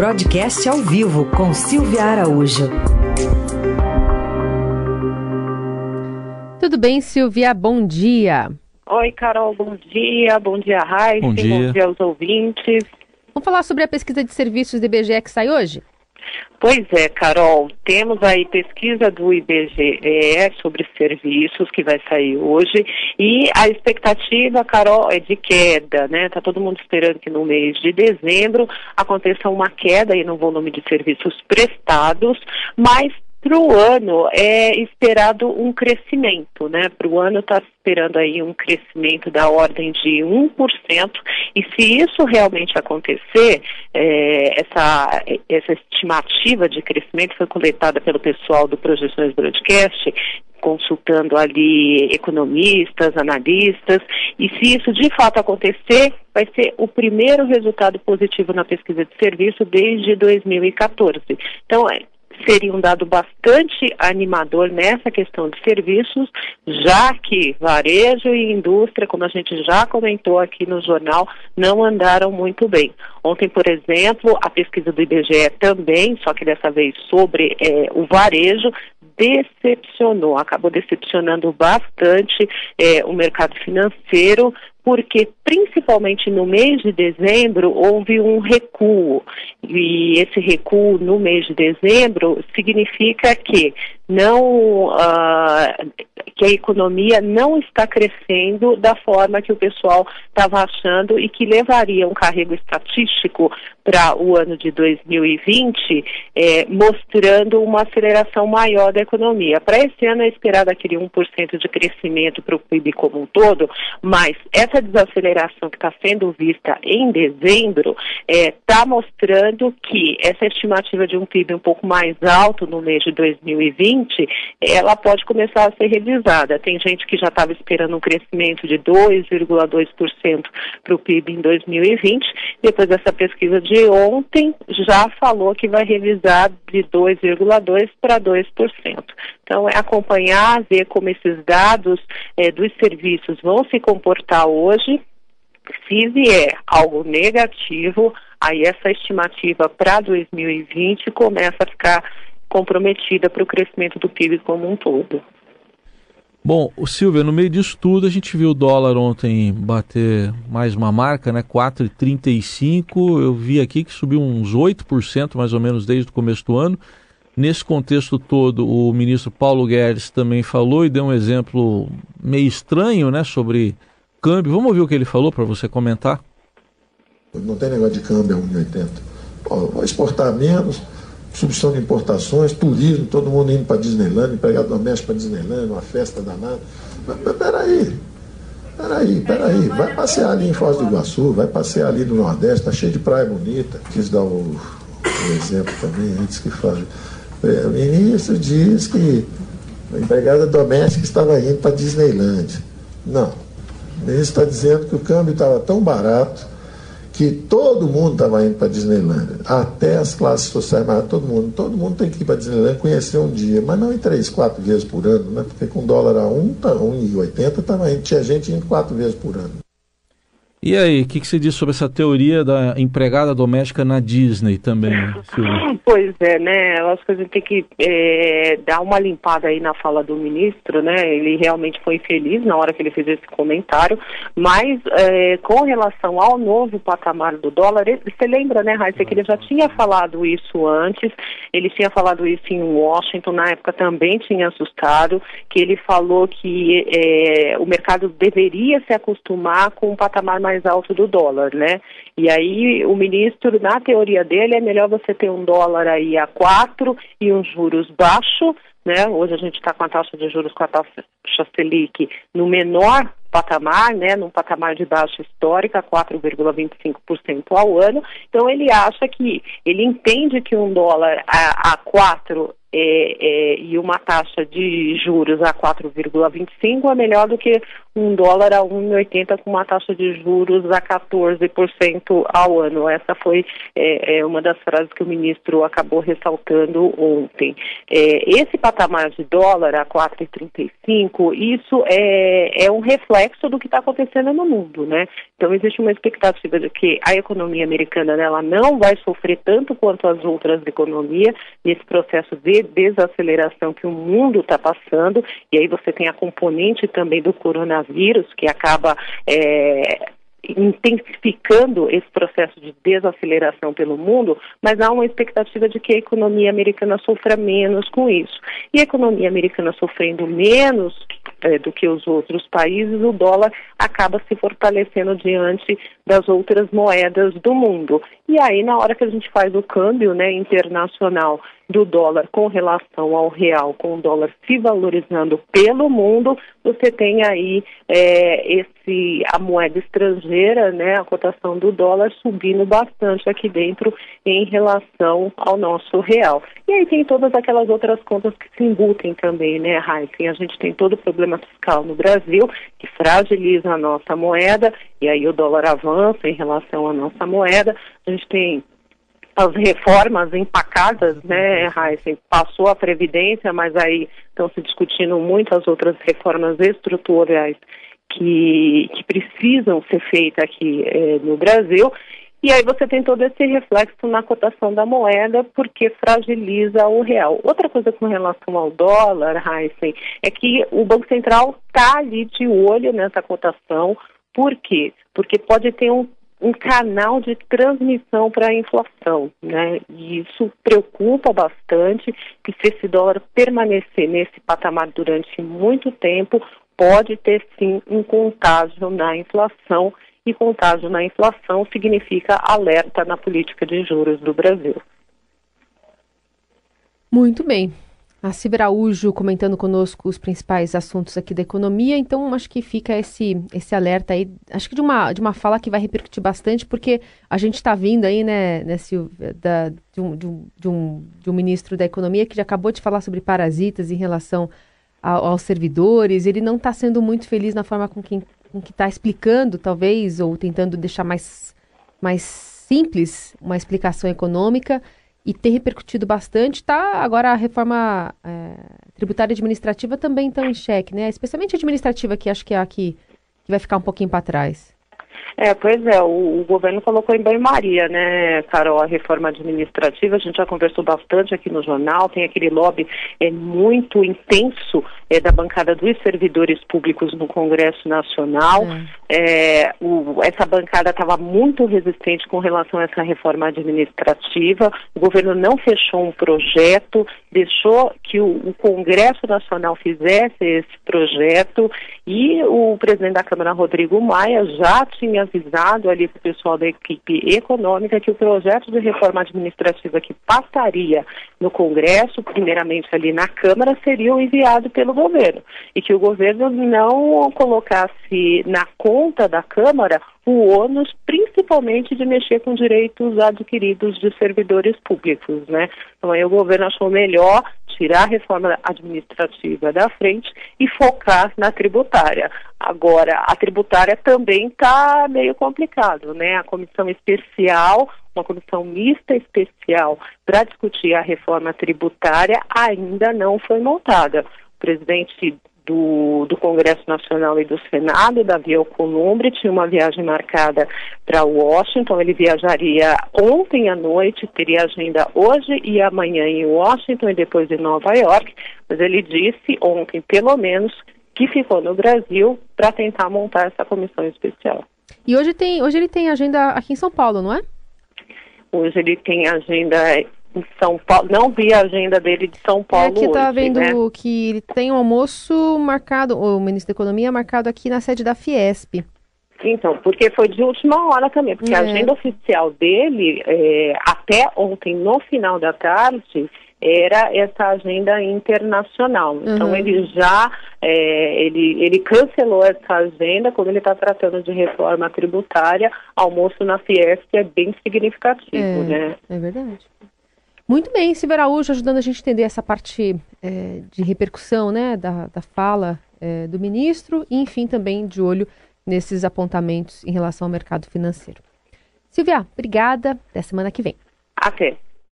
Broadcast ao vivo com Silvia Araújo. Tudo bem, Silvia? Bom dia. Oi, Carol, bom dia. Bom dia, Raíssa. Bom dia. Bom dia aos ouvintes. Vamos falar sobre a pesquisa de serviços do IBGE que sai hoje? Pois é, Carol, temos aí pesquisa do IBGE sobre serviços que vai sair hoje e a expectativa, Carol, é de queda, né? Tá todo mundo esperando que no mês de dezembro aconteça uma queda aí no volume de serviços prestados, mas para o ano é esperado um crescimento, né? Para o ano está esperando aí um crescimento da ordem de 1%, e se isso realmente acontecer, é, essa, essa estimativa de crescimento foi coletada pelo pessoal do Projeções Broadcast, consultando ali economistas, analistas, e se isso de fato acontecer, vai ser o primeiro resultado positivo na pesquisa de serviço desde 2014. Então, é, seria um dado bastante animador nessa questão de serviços, já que varejo e indústria, como a gente já comentou aqui no jornal, não andaram muito bem. Ontem, por exemplo, a pesquisa do IBGE também, só que dessa vez sobre é, o varejo, decepcionou, acabou decepcionando bastante é, o mercado financeiro, porque principalmente no mês de dezembro houve um recuo. E esse recuo no mês de dezembro significa que não uh, que a economia não está crescendo da forma que o pessoal estava achando e que levaria um carrego estatístico para o ano de 2020, é, mostrando uma aceleração maior da economia. Para esse ano é esperado aquele 1% de crescimento para o PIB como um todo, mas essa desaceleração que está sendo vista em dezembro está é, mostrando que essa estimativa de um PIB um pouco mais alto no mês de 2020, ela pode começar a ser revisada. Tem gente que já estava esperando um crescimento de 2,2% para o PIB em 2020, depois dessa pesquisa de ontem já falou que vai revisar de 2,2% para 2%. Então, é acompanhar, ver como esses dados é, dos serviços vão se comportar hoje. Se vier algo negativo, aí essa estimativa para 2020 começa a ficar comprometida para o crescimento do PIB como um todo. Bom, Silvia, no meio disso tudo, a gente viu o dólar ontem bater mais uma marca, né? 4,35. Eu vi aqui que subiu uns 8% mais ou menos desde o começo do ano. Nesse contexto todo, o ministro Paulo Guedes também falou e deu um exemplo meio estranho, né, sobre câmbio. Vamos ouvir o que ele falou para você comentar? Não tem negócio de câmbio a 1,80. Vou exportar menos, substituição de importações, turismo, todo mundo indo para Disneyland, empregado doméstico para Disneyland, uma festa danada. Mas, mas peraí, peraí, peraí, vai passear ali em Foz do Iguaçu, vai passear ali no Nordeste, tá cheio de praia bonita. Quis dar o, o exemplo também antes que fale. É, o ministro diz que a empregada doméstica estava indo para Disneyland. Não. O ministro está dizendo que o câmbio estava tão barato que todo mundo estava indo para Disneylandia, até as classes sociais, mas todo mundo, todo mundo tem que ir para Disneylandia conhecer um dia, mas não em três, quatro vezes por ano, né? Porque com dólar a um, tá, 1,80 tava indo, tinha gente indo quatro vezes por ano. E aí, o que, que você diz sobre essa teoria da empregada doméstica na Disney também? Pois é, né? Eu acho que a gente tem que é, dar uma limpada aí na fala do ministro, né? Ele realmente foi infeliz na hora que ele fez esse comentário, mas é, com relação ao novo patamar do dólar, você lembra, né, Raíssa, que ele já tinha falado isso antes, ele tinha falado isso em Washington, na época também tinha assustado, que ele falou que é, o mercado deveria se acostumar com um patamar mais mais alto do dólar, né? E aí o ministro, na teoria dele, é melhor você ter um dólar aí a quatro e uns juros baixos, né? Hoje a gente está com a taxa de juros com a taxa Selic no menor patamar, né, num patamar de baixa histórica, 4,25% ao ano. Então ele acha que, ele entende que um dólar a, a 4 é, é, e uma taxa de juros a 4,25 é melhor do que um dólar a 1,80 com uma taxa de juros a 14% ao ano. Essa foi é, é, uma das frases que o ministro acabou ressaltando ontem. É, esse patamar de dólar a 4,35, isso é, é um reflexo do que está acontecendo no mundo, né? Então existe uma expectativa de que a economia americana ela não vai sofrer tanto quanto as outras economias nesse processo de desaceleração que o mundo está passando, e aí você tem a componente também do coronavírus que acaba é, intensificando esse processo de desaceleração pelo mundo, mas há uma expectativa de que a economia americana sofra menos com isso. E a economia americana sofrendo menos é, do que os outros países, o dólar acaba se fortalecendo diante das outras moedas do mundo. E aí, na hora que a gente faz o câmbio né, internacional do dólar com relação ao real, com o dólar se valorizando pelo mundo, você tem aí é, esse a moeda estrangeira, né, a cotação do dólar subindo bastante aqui dentro em relação ao nosso real. E aí tem todas aquelas outras contas que se embutem também, né, Heisen? A gente tem todo o problema fiscal no Brasil, que fragiliza a nossa moeda, e aí o dólar avança em relação à nossa moeda. A gente tem as reformas empacadas, né, Heisen? Passou a Previdência, mas aí estão se discutindo muitas outras reformas estruturais que, que precisam ser feitas aqui eh, no Brasil. E aí você tem todo esse reflexo na cotação da moeda, porque fragiliza o real. Outra coisa com relação ao dólar, Heisen, é que o Banco Central está ali de olho nessa cotação. Por quê? Porque pode ter um um canal de transmissão para a inflação, né? E isso preocupa bastante, que se esse dólar permanecer nesse patamar durante muito tempo, pode ter sim um contágio na inflação, e contágio na inflação significa alerta na política de juros do Brasil. Muito bem. A Ciberaújo comentando conosco os principais assuntos aqui da economia, então acho que fica esse, esse alerta aí, acho que de uma, de uma fala que vai repercutir bastante, porque a gente está vindo aí, né, né Silvia, da, de, um, de, um, de, um, de um ministro da economia que já acabou de falar sobre parasitas em relação aos servidores, ele não está sendo muito feliz na forma com, quem, com que está explicando, talvez, ou tentando deixar mais, mais simples uma explicação econômica, e ter repercutido bastante, tá? Agora a reforma é, tributária administrativa também está em xeque, né? Especialmente administrativa, que acho que é a que, que vai ficar um pouquinho para trás. É, pois é, o, o governo colocou em banho-maria, né, Carol, a reforma administrativa, a gente já conversou bastante aqui no jornal, tem aquele lobby é, muito intenso é, da bancada dos servidores públicos no Congresso Nacional. É. é o, essa bancada estava muito resistente com relação a essa reforma administrativa, o governo não fechou um projeto, deixou que o, o Congresso Nacional fizesse esse projeto e o presidente da Câmara, Rodrigo Maia, já tinha tinha avisado ali para o pessoal da equipe econômica que o projeto de reforma administrativa que passaria no Congresso, primeiramente ali na Câmara, seria enviado pelo governo e que o governo não colocasse na conta da Câmara o ônus, principalmente de mexer com direitos adquiridos de servidores públicos, né? Então aí o governo achou melhor tirar a reforma administrativa da frente e focar na tributária. Agora, a tributária também está meio complicado, né? A comissão especial, uma comissão mista especial para discutir a reforma tributária ainda não foi montada. Presidente do, do Congresso Nacional e do Senado, Davi Alcolumbre, tinha uma viagem marcada para Washington. Ele viajaria ontem à noite, teria agenda hoje e amanhã em Washington e depois em Nova York. Mas ele disse ontem, pelo menos, que ficou no Brasil para tentar montar essa comissão especial. E hoje, tem, hoje ele tem agenda aqui em São Paulo, não é? Hoje ele tem agenda em São Paulo. Não vi a agenda dele de São Paulo. É, aqui tá hoje, vendo né? que ele tem um almoço marcado, o ministro da Economia marcado aqui na sede da Fiesp. Então, porque foi de última hora também, porque é. a agenda oficial dele, é, até ontem, no final da tarde, era essa agenda internacional. Então uhum. ele já é, ele, ele cancelou essa agenda quando ele está tratando de reforma tributária. Almoço na Fiesp é bem significativo, é, né? É verdade. Muito bem, Silvio Araújo ajudando a gente a entender essa parte é, de repercussão né, da, da fala é, do ministro e, enfim, também de olho nesses apontamentos em relação ao mercado financeiro. Silvia, obrigada. Até semana que vem. Até.